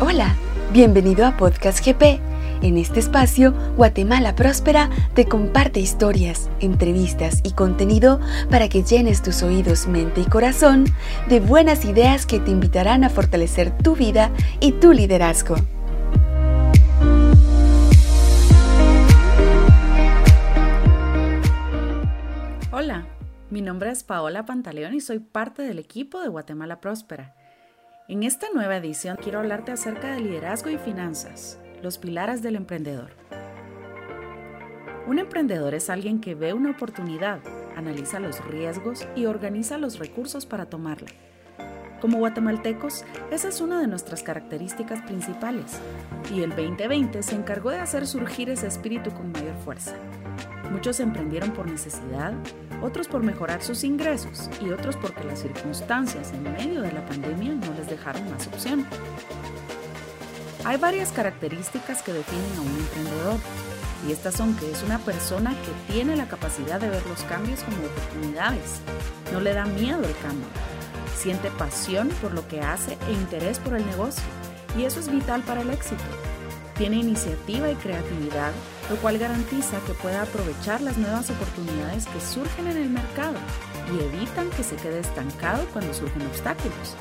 Hola, bienvenido a Podcast GP. En este espacio, Guatemala Próspera te comparte historias, entrevistas y contenido para que llenes tus oídos, mente y corazón de buenas ideas que te invitarán a fortalecer tu vida y tu liderazgo. Hola, mi nombre es Paola Pantaleón y soy parte del equipo de Guatemala Próspera. En esta nueva edición quiero hablarte acerca de liderazgo y finanzas, los pilares del emprendedor. Un emprendedor es alguien que ve una oportunidad, analiza los riesgos y organiza los recursos para tomarla. Como guatemaltecos, esa es una de nuestras características principales, y el 2020 se encargó de hacer surgir ese espíritu con mayor fuerza. Muchos emprendieron por necesidad, otros por mejorar sus ingresos y otros porque las circunstancias en medio de la pandemia no les dejaron más opción. Hay varias características que definen a un emprendedor y estas son que es una persona que tiene la capacidad de ver los cambios como oportunidades, no le da miedo el cambio, siente pasión por lo que hace e interés por el negocio y eso es vital para el éxito. Tiene iniciativa y creatividad, lo cual garantiza que pueda aprovechar las nuevas oportunidades que surgen en el mercado y evitan que se quede estancado cuando surgen obstáculos.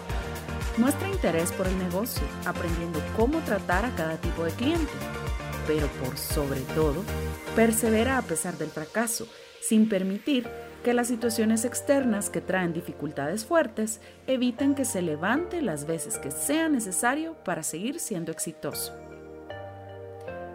Muestra interés por el negocio, aprendiendo cómo tratar a cada tipo de cliente, pero por sobre todo, persevera a pesar del fracaso, sin permitir que las situaciones externas que traen dificultades fuertes eviten que se levante las veces que sea necesario para seguir siendo exitoso.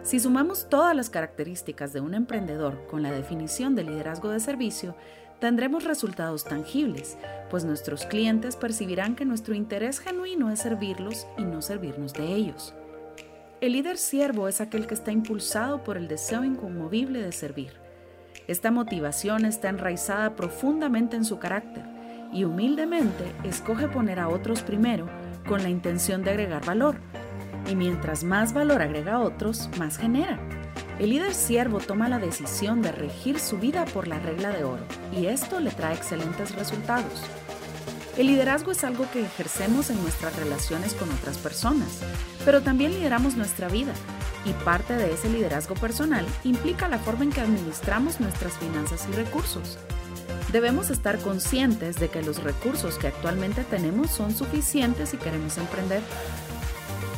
Si sumamos todas las características de un emprendedor con la definición de liderazgo de servicio, tendremos resultados tangibles, pues nuestros clientes percibirán que nuestro interés genuino es servirlos y no servirnos de ellos. El líder siervo es aquel que está impulsado por el deseo inconmovible de servir. Esta motivación está enraizada profundamente en su carácter y humildemente escoge poner a otros primero con la intención de agregar valor, y mientras más valor agrega a otros, más genera. El líder siervo toma la decisión de regir su vida por la regla de oro y esto le trae excelentes resultados. El liderazgo es algo que ejercemos en nuestras relaciones con otras personas, pero también lideramos nuestra vida y parte de ese liderazgo personal implica la forma en que administramos nuestras finanzas y recursos. Debemos estar conscientes de que los recursos que actualmente tenemos son suficientes si queremos emprender,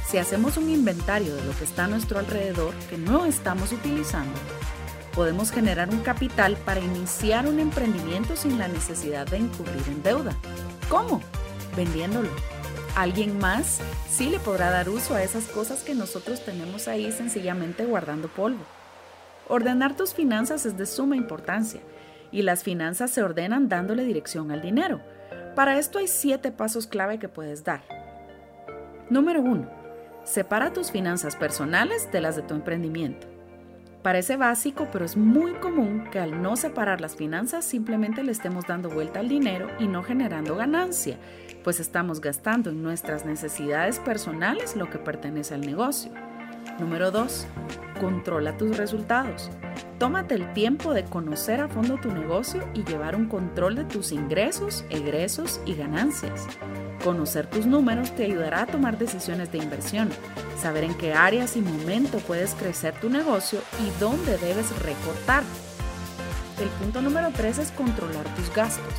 si hacemos un inventario de lo que está a nuestro alrededor que no estamos utilizando, podemos generar un capital para iniciar un emprendimiento sin la necesidad de incurrir en deuda. ¿Cómo? Vendiéndolo. Alguien más sí le podrá dar uso a esas cosas que nosotros tenemos ahí sencillamente guardando polvo. Ordenar tus finanzas es de suma importancia y las finanzas se ordenan dándole dirección al dinero. Para esto hay siete pasos clave que puedes dar. Número 1 Separa tus finanzas personales de las de tu emprendimiento. Parece básico, pero es muy común que al no separar las finanzas simplemente le estemos dando vuelta al dinero y no generando ganancia, pues estamos gastando en nuestras necesidades personales lo que pertenece al negocio. Número 2. Controla tus resultados. Tómate el tiempo de conocer a fondo tu negocio y llevar un control de tus ingresos, egresos y ganancias. Conocer tus números te ayudará a tomar decisiones de inversión, saber en qué áreas y momento puedes crecer tu negocio y dónde debes recortar. El punto número 3 es controlar tus gastos.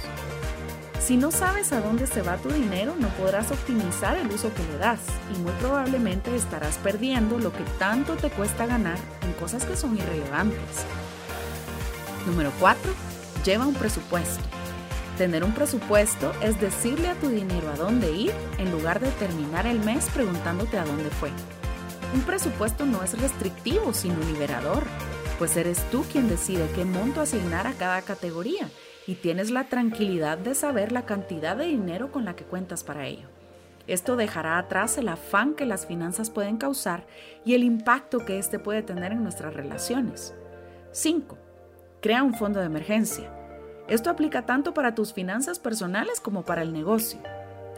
Si no sabes a dónde se va tu dinero, no podrás optimizar el uso que le das y muy probablemente estarás perdiendo lo que tanto te cuesta ganar en cosas que son irrelevantes. Número 4. Lleva un presupuesto. Tener un presupuesto es decirle a tu dinero a dónde ir en lugar de terminar el mes preguntándote a dónde fue. Un presupuesto no es restrictivo, sino liberador, pues eres tú quien decide qué monto asignar a cada categoría y tienes la tranquilidad de saber la cantidad de dinero con la que cuentas para ello. Esto dejará atrás el afán que las finanzas pueden causar y el impacto que éste puede tener en nuestras relaciones. 5. Crea un fondo de emergencia. Esto aplica tanto para tus finanzas personales como para el negocio.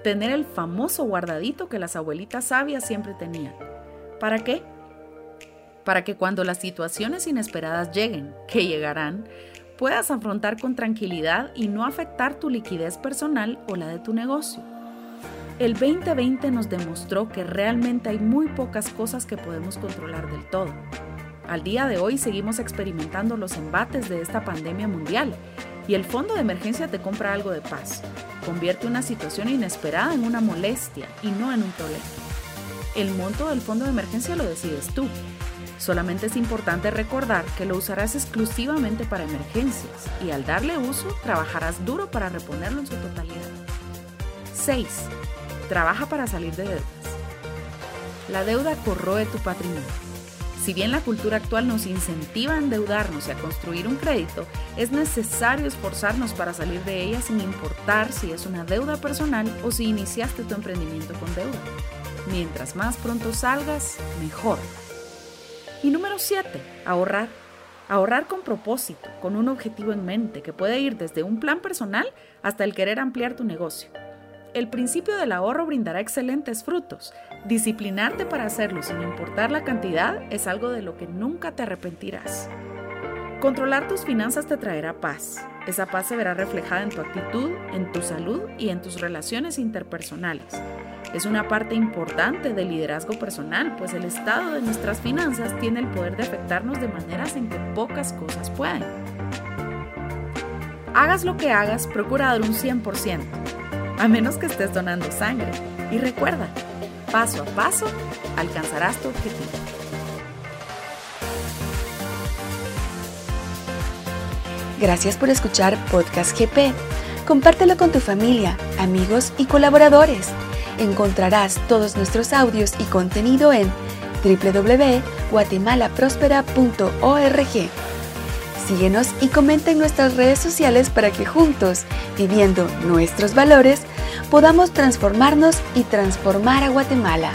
Tener el famoso guardadito que las abuelitas sabias siempre tenían. ¿Para qué? Para que cuando las situaciones inesperadas lleguen, que llegarán, puedas afrontar con tranquilidad y no afectar tu liquidez personal o la de tu negocio. El 2020 nos demostró que realmente hay muy pocas cosas que podemos controlar del todo. Al día de hoy seguimos experimentando los embates de esta pandemia mundial y el fondo de emergencia te compra algo de paz. Convierte una situación inesperada en una molestia y no en un problema. El monto del fondo de emergencia lo decides tú. Solamente es importante recordar que lo usarás exclusivamente para emergencias y al darle uso trabajarás duro para reponerlo en su totalidad. 6. Trabaja para salir de deudas. La deuda corroe tu patrimonio si bien la cultura actual nos incentiva a endeudarnos y a construir un crédito, es necesario esforzarnos para salir de ella sin importar si es una deuda personal o si iniciaste tu emprendimiento con deuda. Mientras más pronto salgas, mejor. Y número 7, ahorrar. Ahorrar con propósito, con un objetivo en mente que puede ir desde un plan personal hasta el querer ampliar tu negocio. El principio del ahorro brindará excelentes frutos. Disciplinarte para hacerlo sin importar la cantidad es algo de lo que nunca te arrepentirás. Controlar tus finanzas te traerá paz. Esa paz se verá reflejada en tu actitud, en tu salud y en tus relaciones interpersonales. Es una parte importante del liderazgo personal, pues el estado de nuestras finanzas tiene el poder de afectarnos de maneras en que pocas cosas pueden. Hagas lo que hagas, procura dar un 100% a menos que estés donando sangre. Y recuerda, paso a paso alcanzarás tu objetivo. Gracias por escuchar Podcast GP. Compártelo con tu familia, amigos y colaboradores. Encontrarás todos nuestros audios y contenido en www.guatemalaprospera.org. Síguenos y comenta en nuestras redes sociales para que juntos, viviendo nuestros valores, podamos transformarnos y transformar a Guatemala.